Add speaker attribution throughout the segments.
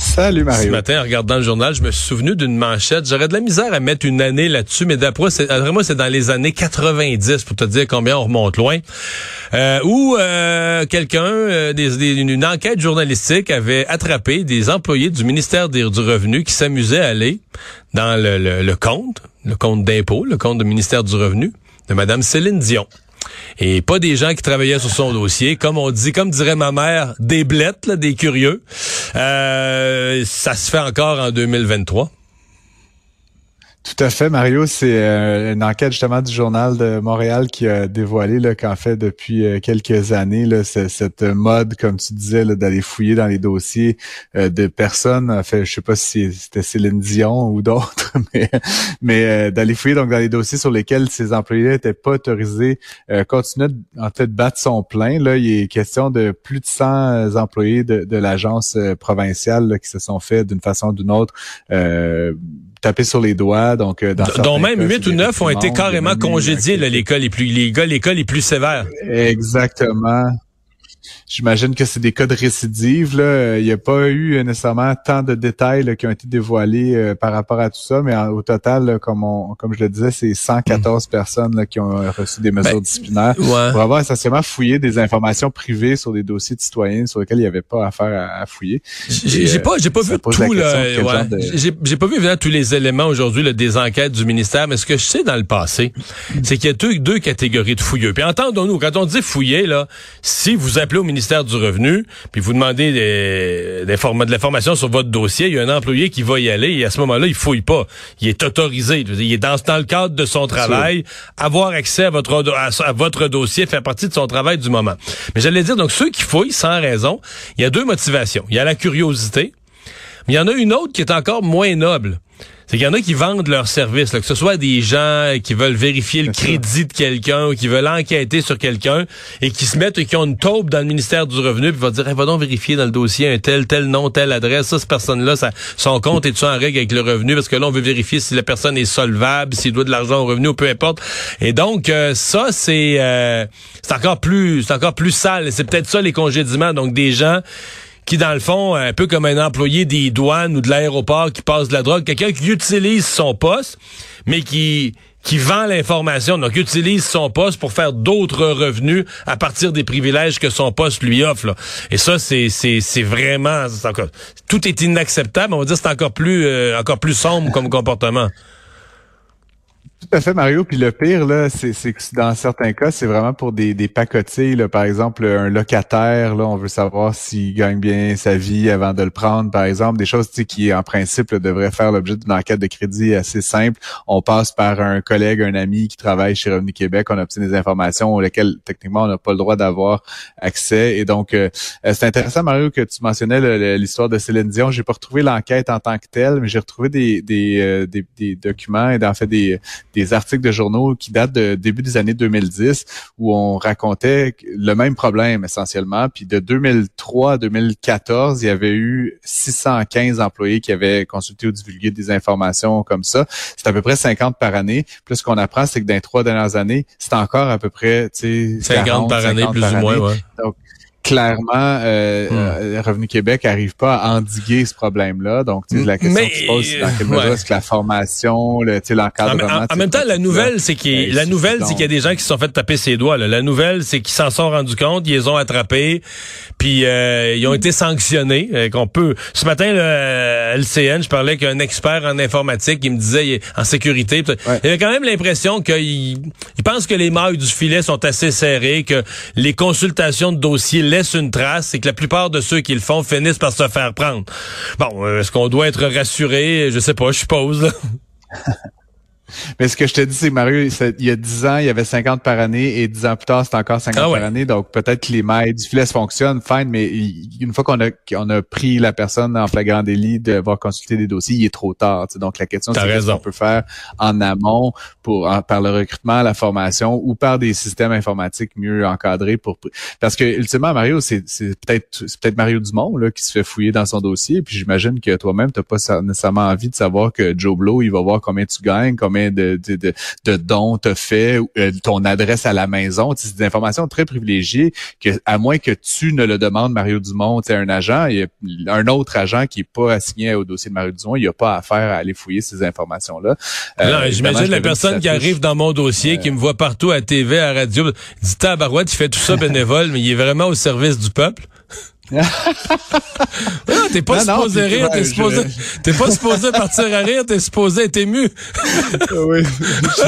Speaker 1: Salut Mario.
Speaker 2: Ce matin, en regardant le journal, je me suis souvenu d'une manchette. J'aurais de la misère à mettre une année là-dessus, mais d'après moi, c'est dans les années 90, pour te dire combien on remonte loin, euh, où euh, quelqu'un, euh, une enquête journalistique avait attrapé des employés du ministère du Revenu qui s'amusaient à aller dans le, le compte, le compte d'impôt, le compte du ministère du Revenu de Madame Céline Dion et pas des gens qui travaillaient sur son dossier, comme on dit, comme dirait ma mère, des blettes, des curieux. Euh, ça se fait encore en 2023.
Speaker 1: Tout à fait, Mario. C'est euh, une enquête justement du journal de Montréal qui a dévoilé qu'en fait depuis euh, quelques années, là, cette mode, comme tu disais, d'aller fouiller dans les dossiers euh, de personnes. En fait, je sais pas si c'était Céline Dion ou d'autres, mais, mais d'aller fouiller donc dans les dossiers sur lesquels ces employés n'étaient pas autorisés, continuait en fait de battre son plein. Là, il est question de plus de 100 employés de, de l'agence provinciale qui se sont fait d'une façon ou d'une autre taper sur les doigts. Donc, euh, dans
Speaker 2: dont même huit ou neuf ont été carrément congédiés, l'école les plus, les gars, l'école les plus sévères.
Speaker 1: Exactement. J'imagine que c'est des cas de récidive. Là. Il n'y a pas eu nécessairement tant de détails qui ont été dévoilés euh, par rapport à tout ça, mais au total, comme, on, comme je le disais, c'est 114 mm. personnes qui ont reçu des mesures ben, disciplinaires pour avoir essentiellement fouillé des informations privées sur des dossiers de citoyens sur lesquels il n'y avait pas affaire à, fouiller.
Speaker 2: J'ai pas, j'ai pas vu tout J'ai pas vu évidemment tous les éléments aujourd'hui des enquêtes du ministère, mais ce que je sais dans le passé, c'est qu'il y a deux, deux catégories de fouilleux. Puis entendons-nous, quand on dit fouiller, là, si vous appelez au ministère du Revenu, puis vous demandez des, des de l'information sur votre dossier, il y a un employé qui va y aller et à ce moment-là, il fouille pas. Il est autorisé. Il est dans, dans le cadre de son travail. Avoir accès à votre, à, votre dossier fait partie de son travail du moment. Mais j'allais dire, donc ceux qui fouillent sans raison, il y a deux motivations. Il y a la curiosité, mais il y en a une autre qui est encore moins noble c'est qu'il y en a qui vendent leurs services, que ce soit des gens qui veulent vérifier le crédit de quelqu'un ou qui veulent enquêter sur quelqu'un et qui se mettent et qui ont une taupe dans le ministère du Revenu puis va dire va donc vérifier dans le dossier un tel, tel nom, telle adresse, ça, cette personne-là, son compte est-tu en règle avec le revenu? Parce que là, on veut vérifier si la personne est solvable, s'il doit de l'argent au revenu ou peu importe. Et donc, euh, ça, c'est euh, c'est encore plus c'est encore plus sale. C'est peut-être ça les congédiements. Donc, des gens qui, dans le fond, un peu comme un employé des douanes ou de l'aéroport qui passe de la drogue, quelqu'un qui utilise son poste, mais qui qui vend l'information, donc utilise son poste pour faire d'autres revenus à partir des privilèges que son poste lui offre. Et ça, c'est c'est vraiment encore, tout est inacceptable. On va dire c'est encore plus euh, encore plus sombre comme comportement.
Speaker 1: Tout à fait, Mario. Puis le pire, là, c'est que dans certains cas, c'est vraiment pour des, des pacotiers. Là. Par exemple, un locataire, là, on veut savoir s'il gagne bien sa vie avant de le prendre, par exemple. Des choses qui, en principe, devraient faire l'objet d'une enquête de crédit assez simple. On passe par un collègue, un ami qui travaille chez Revenu Québec. On obtient des informations auxquelles, techniquement, on n'a pas le droit d'avoir accès. Et donc, euh, euh, c'est intéressant, Mario, que tu mentionnais l'histoire de Céline Dion. J'ai pas retrouvé l'enquête en tant que telle, mais j'ai retrouvé des, des, euh, des, des documents et en fait des des articles de journaux qui datent de début des années 2010 où on racontait le même problème essentiellement. Puis de 2003 à 2014, il y avait eu 615 employés qui avaient consulté ou divulgué des informations comme ça. C'est à peu près 50 par année. Plus ce qu'on apprend, c'est que dans les trois dernières années, c'est encore à peu près
Speaker 2: 50 par année, plus ou moins. Ouais
Speaker 1: clairement, euh, hmm. euh, Revenu Québec n'arrive pas à endiguer ce problème-là. Donc, la question qui se pose, c'est dans quelle mesure est-ce que la formation, l'encadrement...
Speaker 2: En, en, même temps, la nouvelle, c'est qu'il la nouvelle, c'est qu'il y a des gens qui se sont fait taper ses doigts. Là. La nouvelle, c'est qu'ils s'en sont rendus compte, ils les ont attrapés, puis euh, ils ont été sanctionnés. Euh, qu'on peut. Ce matin, le LCN, je parlais qu'un expert en informatique, il me disait en sécurité, il avait quand même l'impression qu'il il pense que les mailles du filet sont assez serrées, que les consultations de dossiers laisse une trace et que la plupart de ceux qui le font finissent par se faire prendre. Bon, euh, est-ce qu'on doit être rassuré? Je sais pas, je suppose.
Speaker 1: Mais ce que je te dis, c'est Mario, il y a 10 ans, il y avait 50 par année et 10 ans plus tard, c'est encore 50 ah par année. Donc peut-être que les mailles du filet fonctionnent, fine, mais une fois qu'on a qu'on a pris la personne en flagrant délit de voir consulter des dossiers, il est trop tard. Donc la question, c'est ce qu'on peut faire en amont pour par le recrutement, la formation ou par des systèmes informatiques mieux encadrés pour parce que ultimement Mario, c'est peut-être c'est peut-être Mario Dumont là qui se fait fouiller dans son dossier. Puis j'imagine que toi-même, t'as pas nécessairement envie de savoir que Joe Blow, il va voir combien tu gagnes, combien de, de, de, de dons t'as fait, euh, ton adresse à la maison. C'est des informations très privilégiées que, à moins que tu ne le demandes, Mario Dumont, tu un agent, il y a un autre agent qui est pas assigné au dossier de Mario Dumont, il a pas affaire à aller fouiller ces informations-là.
Speaker 2: Euh, j'imagine la personne qui arrive dans mon dossier, qui me voit partout à TV, à radio, dit Tabarouette, il fait tout ça bénévole, mais il est vraiment au service du peuple. T'es pas supposé rire, t'es supposé, t'es pas supposé partir à rire, t'es supposé être ému.
Speaker 1: oui,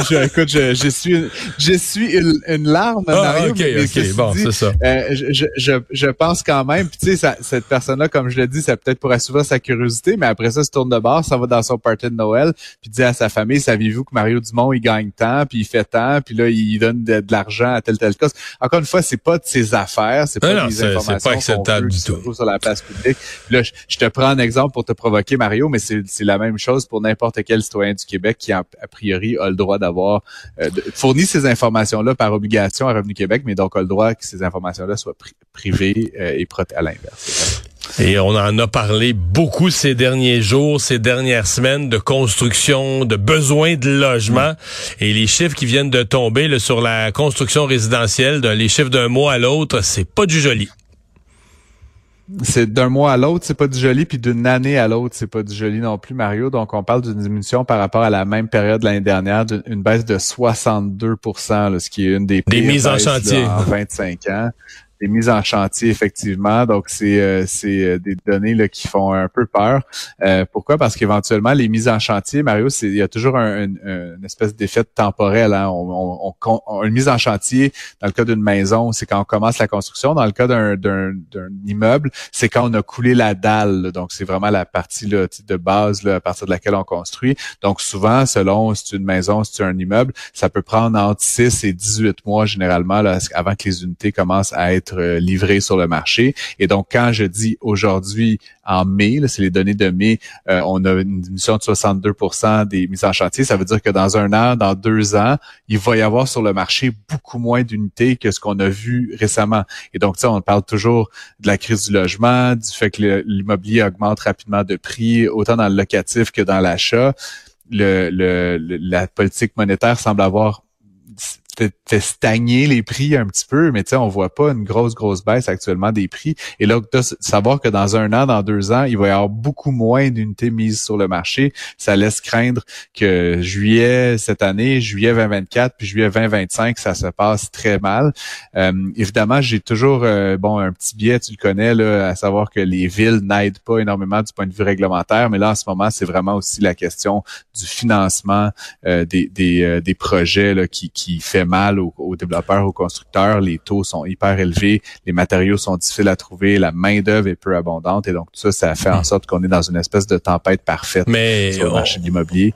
Speaker 1: je, écoute, je, je, suis, je suis une, une larme, ah, Mario.
Speaker 2: ok, ok, bon, c'est ça.
Speaker 1: Euh, je, je, je pense quand même, tu sais, cette personne-là, comme je l'ai dit, ça peut-être pour assouvir sa curiosité, mais après ça, se tourne de bord, ça va dans son party de Noël, puis dit à sa famille, saviez-vous que Mario Dumont, il gagne tant, puis il fait tant, puis là, il donne de, l'argent à tel tel cas. Encore une fois, c'est pas de ses affaires, c'est pas des informations. C'est pas acceptable du tout. Sur la place publique. Là, je, te prends un exemple pour te provoquer, Mario, mais c'est la même chose pour n'importe quel citoyen du Québec qui, a, priori, a le droit d'avoir euh, fourni ces informations-là par obligation à Revenu Québec, mais donc a le droit que ces informations-là soient privées euh, et protégées à l'inverse.
Speaker 2: Et on en a parlé beaucoup ces derniers jours, ces dernières semaines de construction, de besoin de logement. Et les chiffres qui viennent de tomber sur la construction résidentielle, les chiffres d'un mois à l'autre, c'est pas du joli
Speaker 1: c'est d'un mois à l'autre, c'est pas du joli, puis d'une année à l'autre, c'est pas du joli non plus, Mario. Donc, on parle d'une diminution par rapport à la même période l'année dernière, d'une baisse de 62% ce qui est une des
Speaker 2: des mises en chantier
Speaker 1: en 25 ans des mises en chantier effectivement. Donc c'est euh, c'est euh, des données là qui font un peu peur. Euh, pourquoi? Parce qu'éventuellement les mises en chantier, Mario, il y a toujours un, une espèce d'effet temporel. Hein. On, on, une mise en chantier dans le cas d'une maison, c'est quand on commence la construction. Dans le cas d'un immeuble, c'est quand on a coulé la dalle. Donc c'est vraiment la partie là, de base là, à partir de laquelle on construit. Donc souvent, selon si c'est une maison, si c'est un immeuble, ça peut prendre entre 6 et 18 mois généralement là, avant que les unités commencent à être euh, livrés sur le marché. Et donc, quand je dis aujourd'hui, en mai, c'est les données de mai, euh, on a une diminution de 62% des mises en chantier. Ça veut dire que dans un an, dans deux ans, il va y avoir sur le marché beaucoup moins d'unités que ce qu'on a vu récemment. Et donc, on parle toujours de la crise du logement, du fait que l'immobilier augmente rapidement de prix, autant dans le locatif que dans l'achat. Le, le, la politique monétaire semble avoir fait, stagner les prix un petit peu, mais tu sais, on voit pas une grosse, grosse baisse actuellement des prix. Et là, de savoir que dans un an, dans deux ans, il va y avoir beaucoup moins d'unités mises sur le marché, ça laisse craindre que juillet cette année, juillet 2024, puis juillet 2025, ça se passe très mal. Euh, évidemment, j'ai toujours, euh, bon, un petit biais, tu le connais, là, à savoir que les villes n'aident pas énormément du point de vue réglementaire, mais là, en ce moment, c'est vraiment aussi la question du financement euh, des, des, des projets là, qui, qui fait mal aux, développeurs, aux constructeurs. Les taux sont hyper élevés, les matériaux sont difficiles à trouver, la main d'œuvre est peu abondante et donc tout ça, ça fait en hmm. sorte qu'on est dans une espèce de tempête parfaite sur le marché de l'immobilier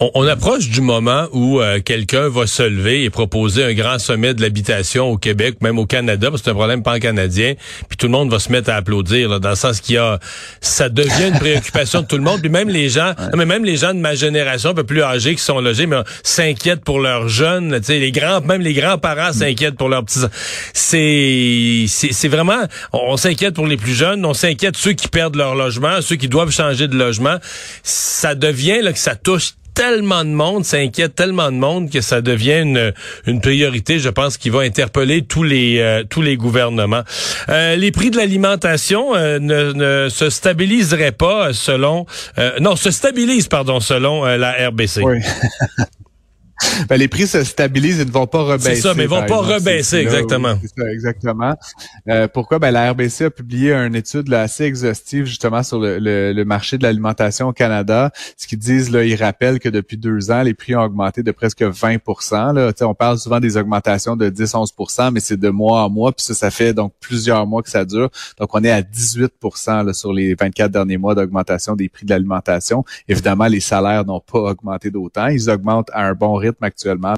Speaker 2: on, approche du moment où euh, quelqu'un va se lever et proposer un grand sommet de l'habitation au Québec, même au Canada, parce que c'est un problème pan-canadien, puis tout le monde va se mettre à applaudir, là, dans le sens qu'il y a, ça devient une préoccupation de tout le monde, puis même les gens, mais même les gens de ma génération, un peu plus âgés qui sont logés, mais s'inquiètent pour leurs jeunes, tu sais, les grands, même les grands-parents s'inquiètent pour leurs petits. C'est, c'est vraiment, on, s'inquiète pour les plus jeunes, on s'inquiète ceux qui perdent leur logement, ceux qui doivent changer de logement. Ça devient là que ça touche tellement de monde, ça inquiète tellement de monde que ça devient une, une priorité, je pense, qui va interpeller tous les euh, tous les gouvernements. Euh, les prix de l'alimentation euh, ne, ne, se stabiliseraient pas selon non se stabilisent pardon selon la RBC.
Speaker 1: Oui. ben, les prix se stabilisent et ne vont pas rebaisser.
Speaker 2: C'est ça, mais ils vont pas rebaisser, exactement.
Speaker 1: C'est ça, exactement. Euh, pourquoi? Ben, la RBC a publié une étude assez exhaustive justement sur le, le, marché de l'alimentation au Canada. Ce qu'ils disent, là, ils rappellent que depuis deux ans, les prix ont augmenté de presque 20% là. on parle souvent des augmentations de 10-11% mais c'est de mois en mois, puis ça, ça fait donc plusieurs mois que ça dure. Donc, on est à 18 là, sur les 24 derniers mois d'augmentation des prix de l'alimentation. Évidemment, les salaires n'ont pas augmenté d'autant. Ils augmentent à un bon rythme actuellement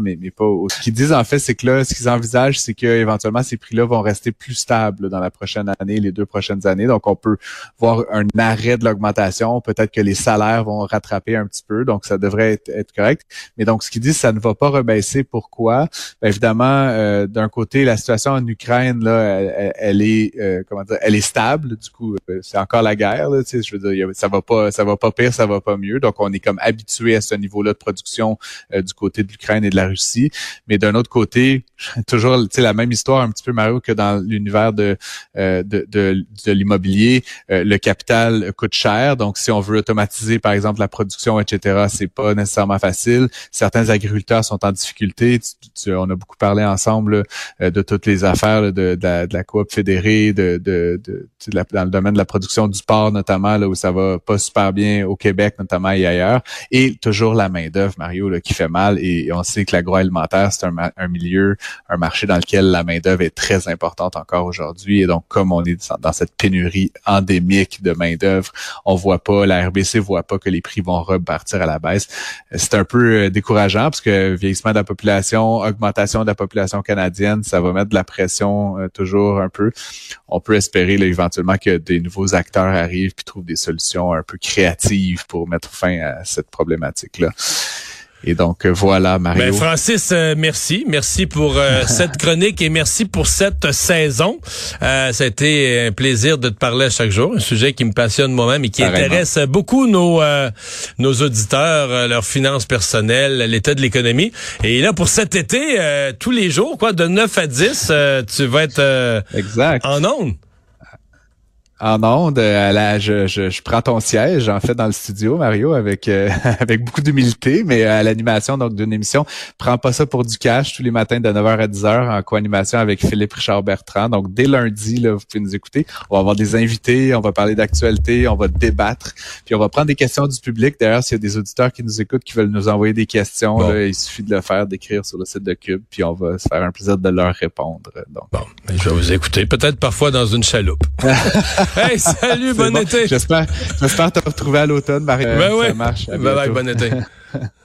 Speaker 1: mais, mais pas Ce qu'ils disent en fait, c'est que là, ce qu'ils envisagent, c'est que éventuellement ces prix-là vont rester plus stables dans la prochaine année, les deux prochaines années. Donc, on peut voir un arrêt de l'augmentation. Peut-être que les salaires vont rattraper un petit peu, donc ça devrait être, correct. Mais donc, ce qu'ils disent, ça ne va pas rebaisser. Pourquoi? Ben, Évidemment, euh, d'un côté, la situation en Ukraine là, elle, est euh, comment dire, elle est stable. Du coup, euh, c'est encore la guerre. Là, je veux dire, ça va pas, ça va pas pire, ça va pas mieux. Donc, on est comme habitué à ce niveau-là de production du côté de l'Ukraine et de la Mais d'un autre côté, toujours la même histoire un petit peu Mario que dans l'univers de, euh, de, de, de l'immobilier. Euh, le capital coûte cher, donc si on veut automatiser par exemple la production, etc., c'est pas nécessairement facile. Certains agriculteurs sont en difficulté. on a beaucoup parlé ensemble euh, de toutes les affaires de, de, la, de la coop fédérée, de, de, de, dans le domaine de la production du porc notamment, là où ça va pas super bien au Québec notamment et ailleurs. Et toujours la main d'œuvre, Mario, là, qui fait mal. Et on sait que l'agroalimentaire, c'est un, milieu, un marché dans lequel la main-d'œuvre est très importante encore aujourd'hui. Et donc, comme on est dans cette pénurie endémique de main-d'œuvre, on voit pas, la RBC voit pas que les prix vont repartir à la baisse. C'est un peu euh, décourageant parce que vieillissement de la population, augmentation de la population canadienne, ça va mettre de la pression euh, toujours un peu. On peut espérer là, éventuellement que des nouveaux acteurs arrivent et trouvent des solutions un peu créatives pour mettre fin à cette problématique-là. Et donc euh, voilà, Mario.
Speaker 2: Ben, Francis, euh, merci, merci pour euh, cette chronique et merci pour cette saison. ça a été un plaisir de te parler à chaque jour, un sujet qui me passionne moi-même et qui intéresse beaucoup nos nos auditeurs, leurs finances personnelles, l'état de l'économie. Et là pour cet été, tous les jours, quoi, de 9 à 10, tu vas être
Speaker 1: exact.
Speaker 2: en ondes
Speaker 1: en onde, euh, je, je, je, prends ton siège en fait dans le studio, Mario, avec euh, avec beaucoup d'humilité, mais à l'animation donc d'une émission, prends pas ça pour du cash tous les matins de 9h à 10h en co-animation avec Philippe Richard Bertrand. Donc dès lundi, là, vous pouvez nous écouter. On va avoir des invités, on va parler d'actualité, on va débattre, puis on va prendre des questions du public. D'ailleurs, s'il y a des auditeurs qui nous écoutent qui veulent nous envoyer des questions, là, il suffit de le faire, d'écrire sur le site de Cube, puis on va se faire un plaisir de leur répondre. Donc.
Speaker 2: Bon, ben, je vais vous écouter, peut-être parfois dans une chaloupe. Hey, salut, bon, été.
Speaker 1: J'espère, j'espère te retrouver à l'automne, Marie.
Speaker 2: Ben oui. Ça marche. Bye bye, bon été.